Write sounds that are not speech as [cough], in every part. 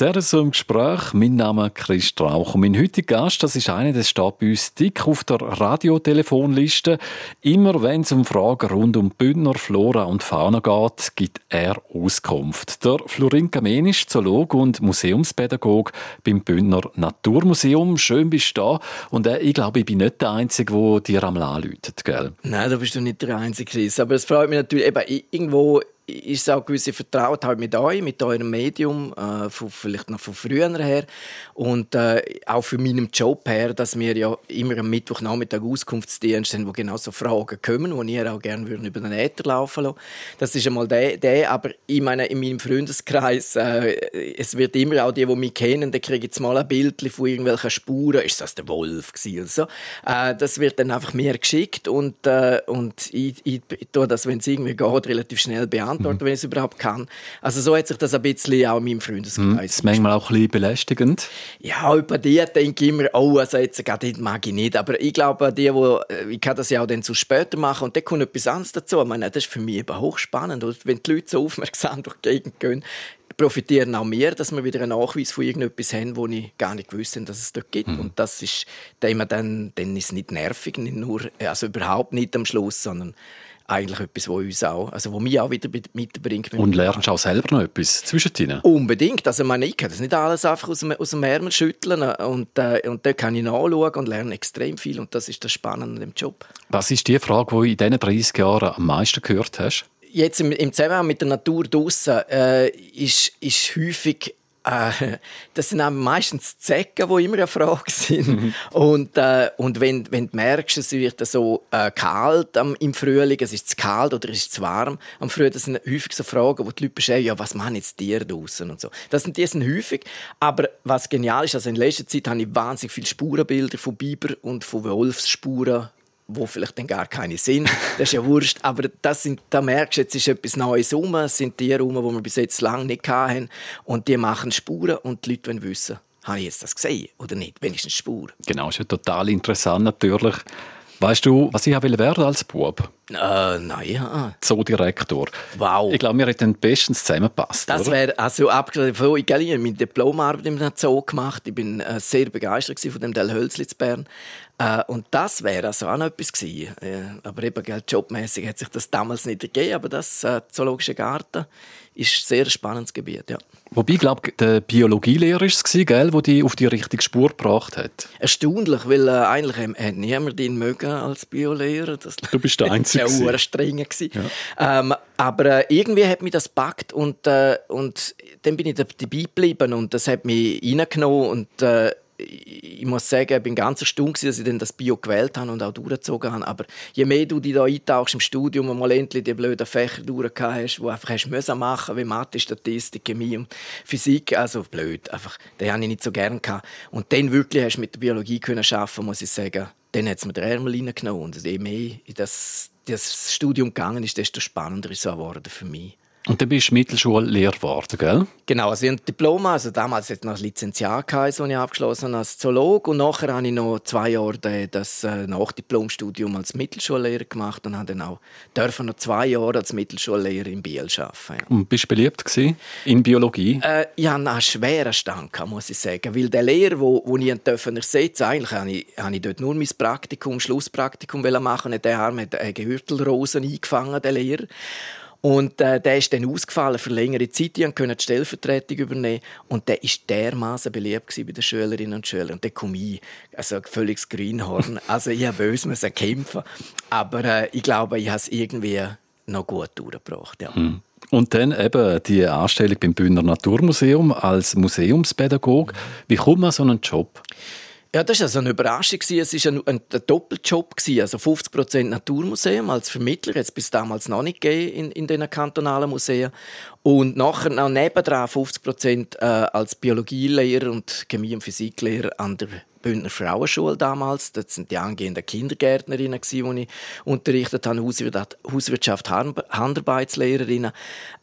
So im Gespräch. Mein Name ist Chris Strauch und mein heutiger Gast, das ist einer, der steht bei uns dick auf der Radiotelefonliste. Immer wenn es um Fragen rund um Bündner Flora und Fauna geht, gibt er Auskunft. Der Florin Kamenisch, Zoolog und Museumspädagog beim Bündner Naturmuseum. Schön bist du da. Und äh, ich glaube, ich bin nicht der Einzige, der dir am läutet, gell? Nein, da bist du nicht der Einzige, Chris. Aber es freut mich natürlich, eben, irgendwo ist auch gewisse Vertrautheit mit euch, mit eurem Medium, äh, von, vielleicht noch von früher her. Und äh, auch für meinen Job her, dass wir ja immer am Mittwochnachmittag Auskunftsdienst haben, wo genau so Fragen kommen, die ihr auch gerne würden über den Äther laufen lassen. Das ist einmal der, der aber ich meine, in meinem Freundeskreis, äh, es wird immer auch die, die mich kennen, die kriegen jetzt mal ein Bild von irgendwelchen Spuren. Ist das der Wolf gewesen so? Äh, das wird dann einfach mir geschickt und, äh, und ich, ich, ich tue das, wenn es irgendwie geht, relativ schnell beantworten beantworten, wenn ich es überhaupt kann. Also so hat sich das ein bisschen auch in meinem Freundeskreis. Mhm. Das ist manchmal auch ein bisschen belästigend. Ja, über die denke ich immer, oh, also jetzt gerade mag ich nicht. Aber ich glaube, die, wo, äh, ich kann das ja auch dann zu später machen und dann kommt etwas anderes dazu. Ich meine, das ist für mich eben hochspannend. Und wenn die Leute so aufmerksam [laughs] durch die Gegend gehen, profitieren auch wir, dass wir wieder einen Nachweis von irgendetwas haben, wo ich gar nicht gewusst habe, dass es dort gibt. Mhm. Und das ist, dann, dann ist es nicht nervig, nicht nur, also überhaupt nicht am Schluss, sondern eigentlich etwas, was uns auch, also wo mich auch wieder mitbringt. Und lernst du auch selber noch etwas zwischendrin? Unbedingt. Also meine, ich kann das nicht alles einfach aus dem, aus dem Ärmel schütteln und, äh, und da kann ich nachschauen und lerne extrem viel und das ist das Spannende an dem Job. Was ist die Frage, die du in diesen 30 Jahren am meisten gehört hast? Jetzt im, im Zusammenhang mit der Natur draussen äh, ist, ist häufig äh, das sind meistens Zecken, die immer eine Frage sind. Mhm. Und, äh, und wenn, wenn du merkst, es wird so äh, kalt am, im Frühling, es ist zu kalt oder es ist zu warm am Frühling, das sind häufig so Fragen, wo die Leute beschreiben, ja, was machen jetzt Tiere draußen und so. Das sind, die sind häufig. Aber was genial ist, also in letzter Zeit habe ich wahnsinnig viele Spurenbilder von Biber und von Wolfsspuren wo vielleicht dann gar keine sind. Das ist ja wurscht. Aber das sind, da merkst du, jetzt ist etwas Neues rum. Es sind Tiere rum, die wir bis jetzt lange nicht hatten. Und die machen Spuren und die Leute wollen wissen, habe ich jetzt das gesehen oder nicht? Wenigstens Spur. Genau, ist ja total interessant natürlich. Weißt du, was ich werden als Bub? Äh, nein, ja. Zoodirektor. Wow. Ich glaube, wir hätten bestens zusammengepasst. Das wäre, also abgesehen von, ich habe meine Diplomarbeit im Zoo gemacht. Ich bin äh, sehr begeistert von dem Del Hölzli zu Bern. Äh, und das wäre also auch noch etwas gewesen. Äh, aber eben, jobmäßig hat sich das damals nicht ergeben. Aber das äh, Zoologische Garten ist ein sehr spannendes Gebiet, ja. Wobei, ich glaube, der Biologielehrer war es, der dich auf die richtige Spur gebracht hat. Erstaunlich, weil äh, eigentlich hat niemand ihn mögen als Biolehrer. Das du bist der Einzige. [laughs] Das war streng. Ja. Ähm, aber äh, irgendwie hat mich das gepackt und, äh, und dann bin ich dabei geblieben und das hat mich reingenommen und äh, ich muss sagen, ich bin ganz erstaunt, dass ich dann das Bio gewählt habe und auch durchgezogen habe. Aber je mehr du dich da eintauchst im Studium und mal endlich die blöden Fächer durchgehabt hast, die einfach hast müssen machen wie Mathe, Statistik, Chemie und Physik, also blöd, einfach, den habe ich nicht so gerne gehabt. Und dann wirklich hast du mit der Biologie können arbeiten, muss ich sagen, dann hat es mir den Ärmel reingenommen. Und je mehr das, das Studium gegangen ist, desto spannender ist es geworden für mich. Und dann bist du Mittelschullehrer geworden, gell? Genau, also ich habe ein Diplom, also damals jetzt noch Lizenziat das ich abgeschlossen habe als Zoolog und nachher habe ich noch zwei Jahre das äh, Nachdiplomstudium als Mittelschullehrer gemacht und habe dann auch dürfen noch zwei Jahre als Mittelschullehrer in Biel arbeiten. Ja. Und bist du beliebt gewesen in Biologie? Äh, ich hatte einen schweren Stand, muss ich sagen, weil der Lehrer, wo, wo ich dürfen ersetzen, eigentlich habe ich, habe ich dort nur mein Praktikum, Schlusspraktikum machen, der Arm hat Gehürtelrosen eingefangen, der Lehrer. Und äh, der ist dann ausgefallen für längere Zeit. Die konnten die Stellvertretung übernehmen. Und der war dermaßen beliebt bei den Schülerinnen und Schülern. Und dann komme ich, also ein völliges Greenhorn. [laughs] Also ich musste kämpfen. Aber äh, ich glaube, ich habe es irgendwie noch gut durchgebracht. Ja. Hm. Und dann eben die Anstellung beim Bühner Naturmuseum als Museumspädagog. Wie kommt man so einen Job? Ja, das war also eine Überraschung. Es war ein, ein, ein Doppeljob. Also 50% Naturmuseum als Vermittler, jetzt bis damals noch nicht in, in den kantonalen Museen. Und nachher noch nebendran 50% äh, als Biologielehrer und Chemie- und Physiklehrer an der Bündner Frauenschule damals. Das sind die angehenden Kindergärtnerinnen, die ich unterrichtet habe, Hauswirtschaft, Handarbeitslehrerinnen.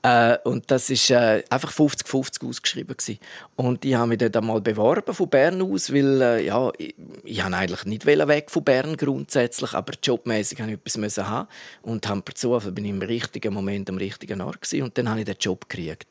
Äh, und das war äh, einfach 50-50 ausgeschrieben. Und ich habe mich dann mal beworben von Bern aus, weil äh, ja, ich, ich eigentlich nicht weg von Bern grundsätzlich, aber jobmäßig habe ich etwas haben und habe per Zufall bin ich im richtigen Moment am richtigen Ort gewesen, und dann habe ich den Job gekriegt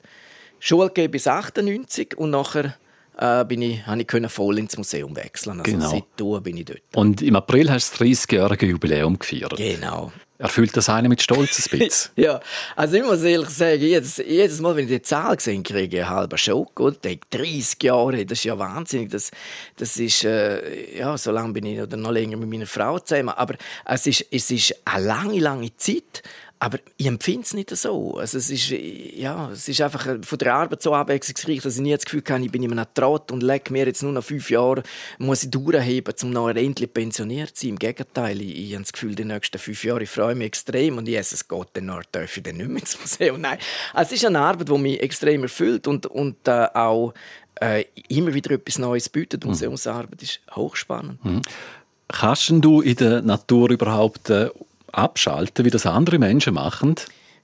Schule bis 98 und nachher äh, bin ich, habe ich voll ins Museum wechseln. Also Genau. seitdem bin ich dort. Und im April hast du das 30-jährige Jubiläum gefeiert. Genau. Erfüllt das einen mit Stolz ein bisschen? [laughs] Ja, also ich muss ehrlich sagen, jedes, jedes Mal, wenn ich die Zahl sehe, kriege ich einen halben Schock. Ich denke, 30 Jahre, das ist ja wahnsinnig. Das, das ist, äh, ja, so lange bin ich oder noch länger mit meiner Frau zusammen. Aber es ist, es ist eine lange, lange Zeit. Aber ich empfinde es nicht so. Also es, ist, ja, es ist einfach äh, von der Arbeit so abwechslungsreich, dass ich nie das Gefühl habe, ich bin in einem Trott und lege mir jetzt nur noch fünf Jahre, muss ich durchheben, um noch endlich pensioniert zu sein. Im Gegenteil, ich, ich habe das Gefühl, die nächsten fünf Jahre ich freue mich extrem und Jesus Gott, dann darf ich dann nicht mehr ins Museum. Nein, also es ist eine Arbeit, die mich extrem erfüllt und, und äh, auch äh, immer wieder etwas Neues bietet. Die Museumsarbeit ist hochspannend. Kannst denn du in der Natur überhaupt äh, abschalten, wie das andere Menschen machen?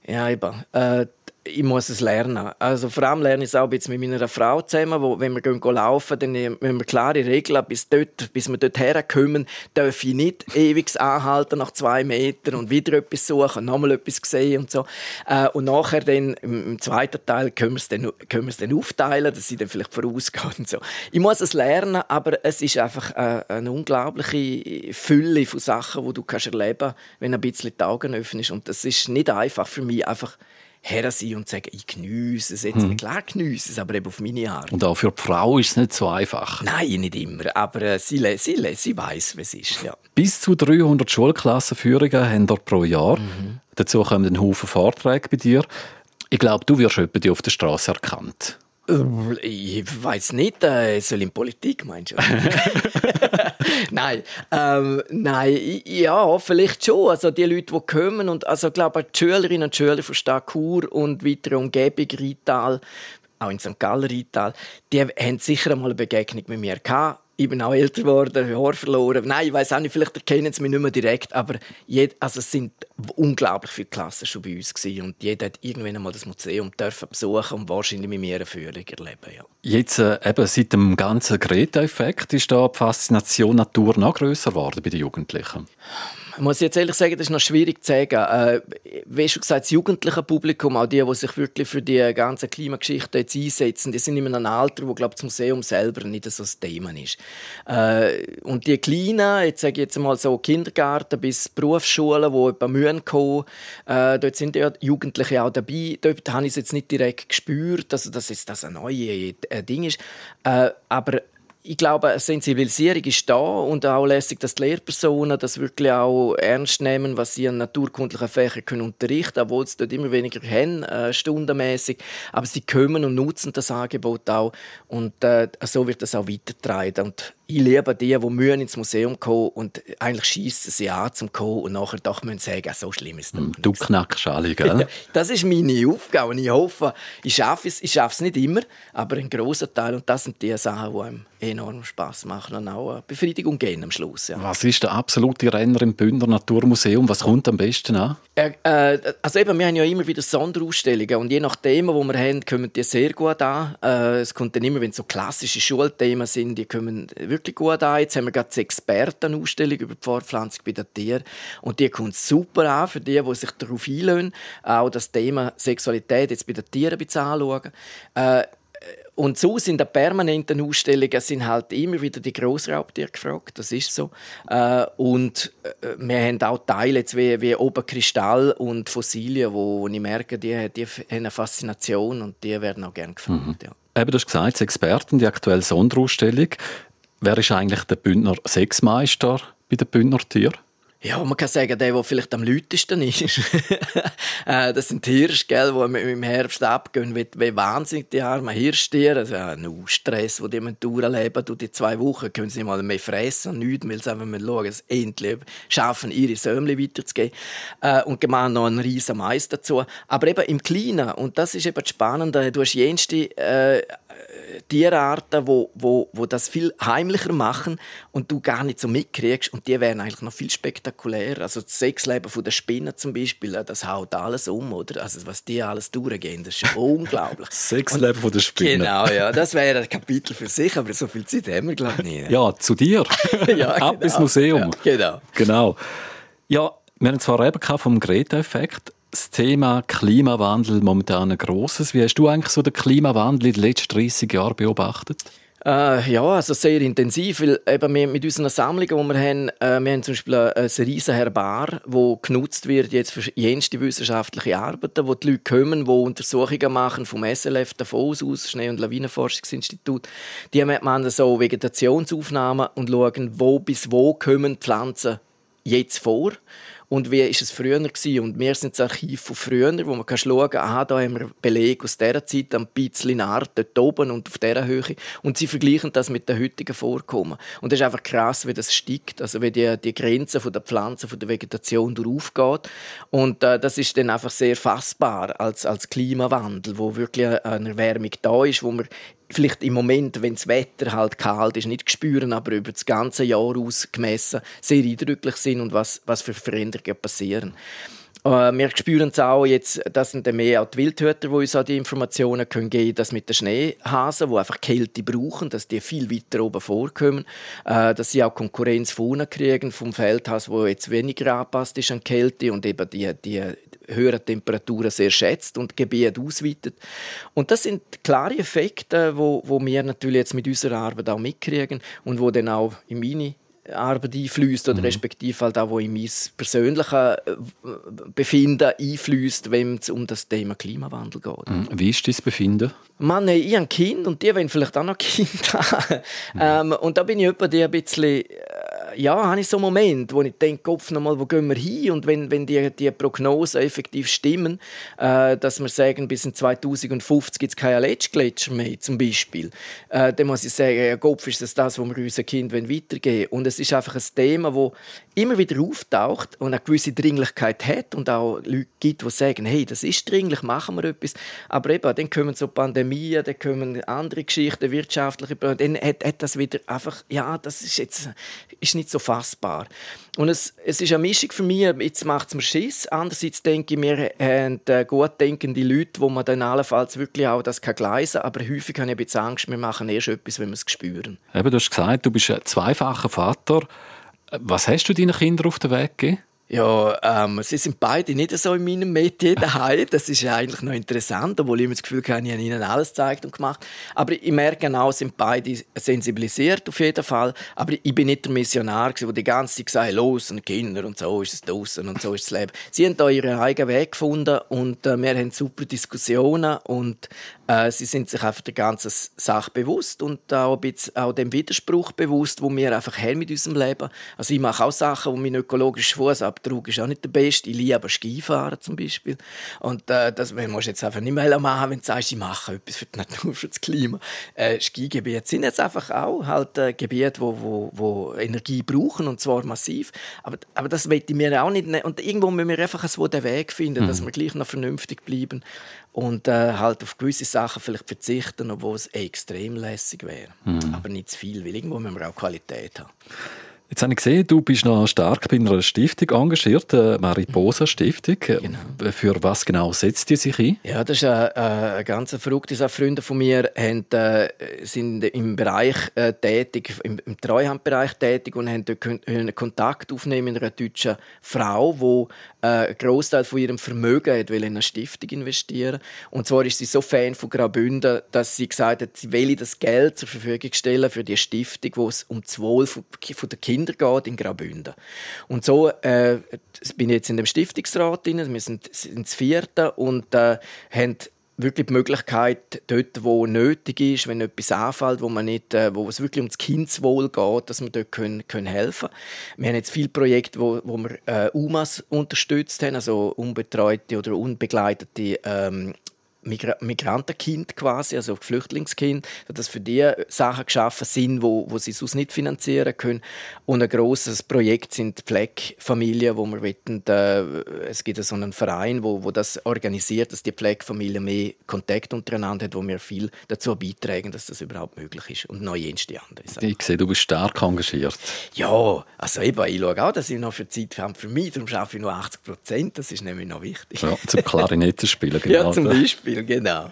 Ja, eben. Äh, ich muss es lernen. Also vor allem lerne ich es auch bisschen mit meiner Frau zusammen, wo, wenn wir gehen, laufen, dann haben wir klare Regeln, bis, dort, bis wir dort herkommen, darf ich nicht [laughs] ewig anhalten nach zwei Metern und wieder etwas suchen, nochmal etwas sehen und so. Äh, und nachher dann, im, zweiten Teil können wir es dann, können wir es dann aufteilen, dass sie dann vielleicht vorausgehen und so. Ich muss es lernen, aber es ist einfach äh, eine unglaubliche Fülle von Sachen, die du kannst erleben kannst, wenn du ein bisschen die Augen öffnest. Und das ist nicht einfach für mich, einfach her sein und sagen, ich geniesse es jetzt. Klar geniesse es, aber eben auf meine Art. Und auch für die Frau ist es nicht so einfach. Nein, nicht immer. Aber äh, sie, sie, le- sie weiß, wie es ist. Ja. Bis zu 300 Schulklassenführungen haben wir pro Jahr. Dazu kommen ein Haufen Vorträge bei dir. Ich glaube, du wirst die auf der Straße erkannt. Äh, Ich weiß nicht, äh, soll in Politik, meinst du? [laughs] nein, ähm, nein, ja, vielleicht schon. Also die Leute, die kommen und also ich glaube, die Schülerinnen und Schüler von Stadt Chur und weitere Umgebung Rital, auch in St. Gallen Rital, die haben sicher einmal eine Begegnung mit mir gehabt. Ich bin auch älter geworden, Haar verloren. Nein, ich weiß auch nicht, vielleicht erkennen sie mich nicht mehr direkt, aber jed, also es sind unglaublich viele Klassen schon bei uns gewesen und jeder hat irgendwann einmal das Museum dürfen besuchen und wahrscheinlich mit mir eine Führung erleben. Ja. Jetzt, äh, eben seit dem ganzen Greta-Effekt, ist da die Faszination Natur noch grösser geworden bei den Jugendlichen. Ich muss jetzt ehrlich sagen, das ist noch schwierig zu sagen. Äh, wie schon gesagt, das jugendliche Publikum, auch die, die sich wirklich für die ganze Klimageschichte jetzt einsetzen, die sind in einem Alter, wo glaube das Museum selber nicht so das Thema ist. Äh, und die Kleinen, jetzt sage jetzt mal so Kindergarten bis Berufsschulen, wo etwa Mühen kommen, äh, dort sind ja Jugendliche auch dabei. Dort habe ich es jetzt nicht direkt gespürt, also dass das ein neues äh, Ding ist. Äh, aber ich glaube, eine Sensibilisierung ist da und auch lässig, dass die Lehrpersonen das wirklich auch ernst nehmen, was sie an naturkundlichen Fächern können unterrichten, obwohl sie dort immer weniger haben, äh, stundenmäßig. Aber sie kommen und nutzen das Angebot auch und äh, so wird das auch weitergetragen. Und ich liebe die, die mühen ins Museum kommen und eigentlich schießen sie an zum kommen und nachher doch müssen sagen, so schlimm ist es doch Du nicht. knackst alle, gell? [laughs] Das ist meine Aufgabe und ich hoffe, ich schaffe es, ich schaffe es nicht immer, aber einen grossen Teil und das sind die Sachen, die einem enorm Spaß machen und auch eine Befriedigung geben am Schluss. Ja. Was ist der absolute Renner im Bündner Naturmuseum? Was kommt am besten an? Äh, äh, also eben, wir haben ja immer wieder Sonderausstellungen und je nach Thema, wo wir haben, kommen die sehr gut an. Äh, es kommt dann immer, wenn es so klassische Schulthemen sind, die kommen wirklich gut an. Jetzt haben wir gerade die Expertenausstellung über die Fortpflanzung bei den Tieren und die kommt super an für die, die sich darauf einlösen, auch das Thema Sexualität jetzt bei den Tieren ein bisschen anschauen. Äh, und so sind die permanenten Ausstellungen sind halt immer wieder die Grossraubtiere gefragt, das ist so. Äh, und äh, wir haben auch Teile jetzt wie, wie Oberkristall und Fossilien, wo, wo ich merke, die, die haben eine Faszination und die werden auch gerne gefragt. Ja. Eben, du hast gesagt, die Experten, die aktuelle Sonderausstellung. Wer ist eigentlich der Bündner Sexmeister bei den Bündner Tieren? Ja, man kann sagen, der, der vielleicht am lautesten ist. [laughs] Äh, das sind Hirsche, gell, die im Herbst abgehen, wie, wie wahnsinnig die armen Hirschtiere. Also, ja, nur Stress, den die müssen durchleben Und die zwei Wochen können sie mal mehr fressen und nichts, weil sie mal schauen, dass sie endlich schaffen, ihre Sömli weiterzugeben. Äh, und gemacht noch einen riesen Mais dazu. Aber eben im Kleinen, und das ist eben das Spannende, du hast jenste äh, Tierarten, wo, wo, wo das viel heimlicher machen und du gar nicht so mitkriegst und die wären eigentlich noch viel spektakulärer. Also das Sexleben von der Spinne zum Beispiel, das haut alles um, oder? Also was die alles durchgehen, das ist unglaublich. [laughs] Sexleben von der Spinne. Genau, ja, das wäre ein Kapitel für sich, aber so viel Zeit haben wir glaube ich nicht. Ja, zu dir. [laughs] [laughs] Ja, Ab ins genau. Museum. Ja, genau. Genau. Ja, wir haben zwar eben vom Greta-Effekt. Das Thema Klimawandel momentan ein grosses. Wie hast du eigentlich so den Klimawandel in den letzten 30 Jahren beobachtet? Äh, ja, also sehr intensiv, weil eben wir mit unseren Sammlungen, die wir haben, äh, wir haben zum Beispiel ein, ein riesen Herbar, das genutzt wird jetzt für jenste wissenschaftliche Arbeiten, wo die Leute kommen, die Untersuchungen machen vom SLF Davos aus, Schnee- und Lawinenforschungsinstitut. Die machen so Vegetationsaufnahmen und schauen, wo bis wo kommen Pflanzen jetzt vor und wie ist es früher gewesen. Und wir sind das Archiv von früher, wo man kann schauen kann, aha, da haben wir Beleg aus dieser Zeit, ein bisschen Art dort oben und auf dieser Höhe. Und sie vergleichen das mit den heutigen Vorkommen. Und das ist einfach krass, wie das steigt, also wie die, die Grenze von der Pflanze, von der Vegetation aufgeht. Und äh, das ist dann einfach sehr fassbar als, als Klimawandel, wo wirklich eine Erwärmung da ist, wo man vielleicht im Moment, wenn das Wetter halt kalt ist, nicht spüren, aber über das ganze Jahr ausgemessen sehr eindrücklich sind und was, was für Veränderungen passieren. Äh, wir spüren es auch jetzt, das sind mehr auch die Wildhüter, die uns auch die Informationen geben können, dass mit den Schneehasen, die einfach Kälte brauchen, dass die viel weiter oben vorkommen, äh, dass sie auch Konkurrenz von unten kriegen vom Feldhas, wo jetzt weniger angepasst ist an Kälte und eben die, die höheren Temperaturen sehr schätzt und Gebiet ausweitet. Und das sind klare Effekte, wo, wo wir natürlich jetzt mit unserer Arbeit auch mitkriegen und wo dann auch in meine Arbeit einfließt oder mhm. respektive halt auch, wo in mein persönliches äh, Befinden einfließt, wenn es um das Thema Klimawandel geht. Mhm. Wie ist dein Befinden? Mann, ich habe ein Kind und die wollen vielleicht auch noch Kinder [laughs] haben. Mhm. Ähm, und da bin ich etwa die ein bisschen äh, ja, habe ich so einen Moment, wo ich denke, Kopf nochmal, wo gehen wir hin? Und wenn, wenn die, die Prognosen effektiv stimmen, äh, dass wir sagen, bis in 2050 gibt es keine Aletschgletscher mehr, zum Beispiel, äh, dann muss ich sagen, ja, Kopf ist das das, was wir unseren Kindern weitergeben Und es ist einfach ein Thema, das immer wieder auftaucht und eine gewisse Dringlichkeit hat und auch Leute gibt, die sagen, hey, das ist dringlich, machen wir etwas. Aber eben, dann kommen so Pandemien, dann kommen andere Geschichten, wirtschaftliche, dann hat, hat das wieder einfach, ja, das ist jetzt ist nicht so fassbar. Und es, es ist eine Mischung für mich, jetzt macht es mir Schiss, andererseits denke ich, wir haben äh, gut denkende Leute, wo man dann allenfalls wirklich auch das kann gleisen kann, aber häufig habe ich bisschen Angst, wir machen erst etwas, wenn wir es spüren. Eben, du hast gesagt, du bist ein zweifacher Vater. Was hast du deinen Kindern auf den Weg gegeben? Ja, ähm, sie sind beide nicht so in meinem Metier daheim. Das ist ja eigentlich noch interessant, obwohl ich mir das Gefühl habe, ich habe ihnen alles gezeigt und gemacht. Aber ich merke auch, sind beide sensibilisiert auf jeden Fall. Aber ich bin nicht der Missionar, der die ganze Zeit gesagt los und Kinder und so ist es draußen und so ist das Leben. Sie haben da ihren eigenen Weg gefunden und äh, wir haben super Diskussionen und äh, sie sind sich einfach der ganzen Sache bewusst und auch, ein bisschen, auch dem Widerspruch bewusst, wo wir einfach haben mit unserem Leben. Also ich mache auch Sachen, wo mein ökologischer Fußabdruck ist auch nicht der beste. Ich liebe aber Skifahren zum Beispiel. Und äh, das musst du jetzt einfach nicht mehr machen, wenn du sagst, ich mache etwas für die Natur, [laughs] für das Klima. Äh, Skigebiete sind jetzt einfach auch halt äh, Gebiete, wo, wo, wo Energie brauchen und zwar massiv. Aber, aber das möchte ich mir auch nicht. Ne und irgendwo müssen wir einfach so den Weg finden, mhm. dass wir gleich noch vernünftig bleiben und äh, halt auf gewisse Sachen vielleicht verzichten, obwohl es extrem lässig wäre. Mhm. Aber nicht zu viel, weil irgendwo müssen wir auch Qualität haben. Jetzt habe ich gesehen, du bist noch stark bei einer Stiftung engagiert, der Mariposa Stiftung. Genau. Für was genau setzt die sich ein? Ja, das ist eine, eine ganz verrückte Sache. Freunde von mir haben, äh, sind im Bereich äh, tätig, im, im Treuhandbereich tätig und haben dort Kontakt aufnehmen mit einer deutschen Frau, die äh, einen Großteil von ihrem Vermögen hat, in eine Stiftung investieren Und zwar ist sie so Fan von Graubünden, dass sie gesagt hat, sie will das Geld zur Verfügung stellen für die Stiftung, wo es um das Wohl von, von der Kinder Kinder geht in Graubünden. Und so äh, bin ich jetzt in dem Stiftungsrat drin, wir sind ins vierte und äh, haben wirklich die Möglichkeit, dort, wo nötig ist, wenn etwas anfällt, wo, man nicht, äh, wo es wirklich ums Kindeswohl geht, dass wir dort können, können helfen können. Wir haben jetzt viele Projekte, wo, wo wir äh, UMAs unterstützt haben, also unbetreute oder unbegleitete ähm, Migra Migrantenkind quasi, also Flüchtlingskind, dass für die Sachen geschaffen sind, wo, wo sie sonst nicht finanzieren können. Und ein großes Projekt sind Pflegefamilien, wo wir wollen, äh, es gibt so einen Verein, wo, wo das organisiert, dass die Pflegefamilie mehr Kontakt untereinander hat, wo wir viel dazu beitragen, dass das überhaupt möglich ist und noch jenste andere Sachen. Ich sehe, du bist stark engagiert. Ja, also eben, ich schaue auch, dass ich noch für Zeit habe für mich, darum schaffe ich nur 80 Prozent, das ist nämlich noch wichtig. Ja, zum [laughs] Klarinette spielen, genau. ja, zum Beispiel. Beispiel, genau.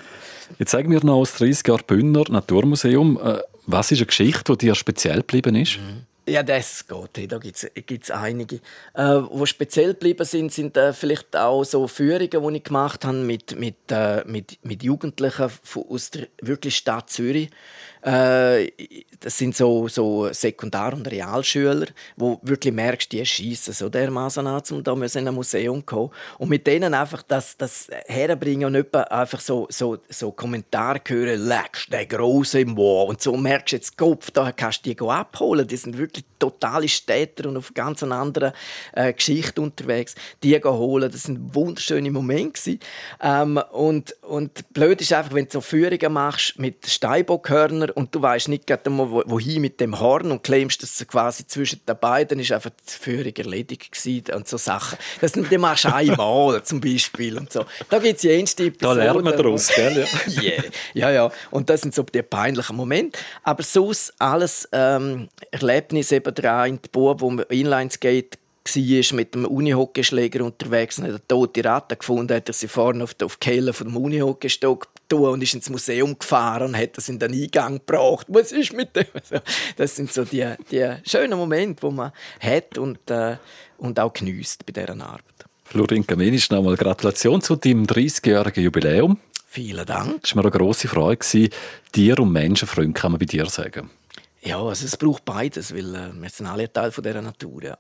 Jetzt sagen wir noch aus 30 Jahren Bündner Naturmuseum. Äh, was ist eine Geschichte, die dir speziell geblieben ist? Mhm. Ja, das geht. Da gibt es einige. Äh, wo speziell geblieben sind, sind äh, vielleicht auch so Führungen, die ich gemacht habe mit, mit, äh, mit, mit Jugendlichen aus der wirklich Stadt Zürich. Äh, das sind so, so Sekundar- und Realschüler, wo wirklich merkst, die schießen so dermaßen an, um da in ein Museum zu kommen. Und mit denen einfach das, das herbringen und nicht einfach so, so, so Kommentare hören, leckst der Große im Wow. Und so merkst du jetzt, Kopf, da kannst du die abholen. Die sind wirklich totale Städter und auf ganz einer anderen äh, Geschichte unterwegs. Die holen, das sind wunderschöne Momente. Ähm, und, und blöd ist einfach, wenn du so Führungen machst mit Steinbockhörner und du weißt nicht gerade wohin mit dem Horn und claimst das quasi zwischen den beiden, ist einfach die Führung erledigt gewesen und so Sachen. Das die machst du einmal zum Beispiel und so. Da gibt es jenste Episoden. Da lernen wir daraus, gell? Ja. [laughs] yeah. ja, ja. Und das sind so die peinlichen Momente. Aber sonst alles ähm, Erlebnisse eben dran in die Bub, wo Inlineskate war mit dem Unihockeyschläger unterwegs und hat eine tote Ratte gefunden, hat er sie vorne auf die, Kehle vom Unihockeystock und ist ins Museum gefahren und hat das in den Eingang gebracht. Was ist mit dem? [laughs] Das sind so die, die schönen Momente, die man hat und, äh, und auch genießt bei dieser Arbeit. Florin Kamenisch, nochmal Gratulation zu deinem 30-jährigen Jubiläum. Vielen Dank. Es war mir eine grosse Freude. Tier- und Menschenfreund kann man bei dir sagen. Ja, also es braucht beides, weil äh, wir sind alle Teil von dieser Natur. Ja.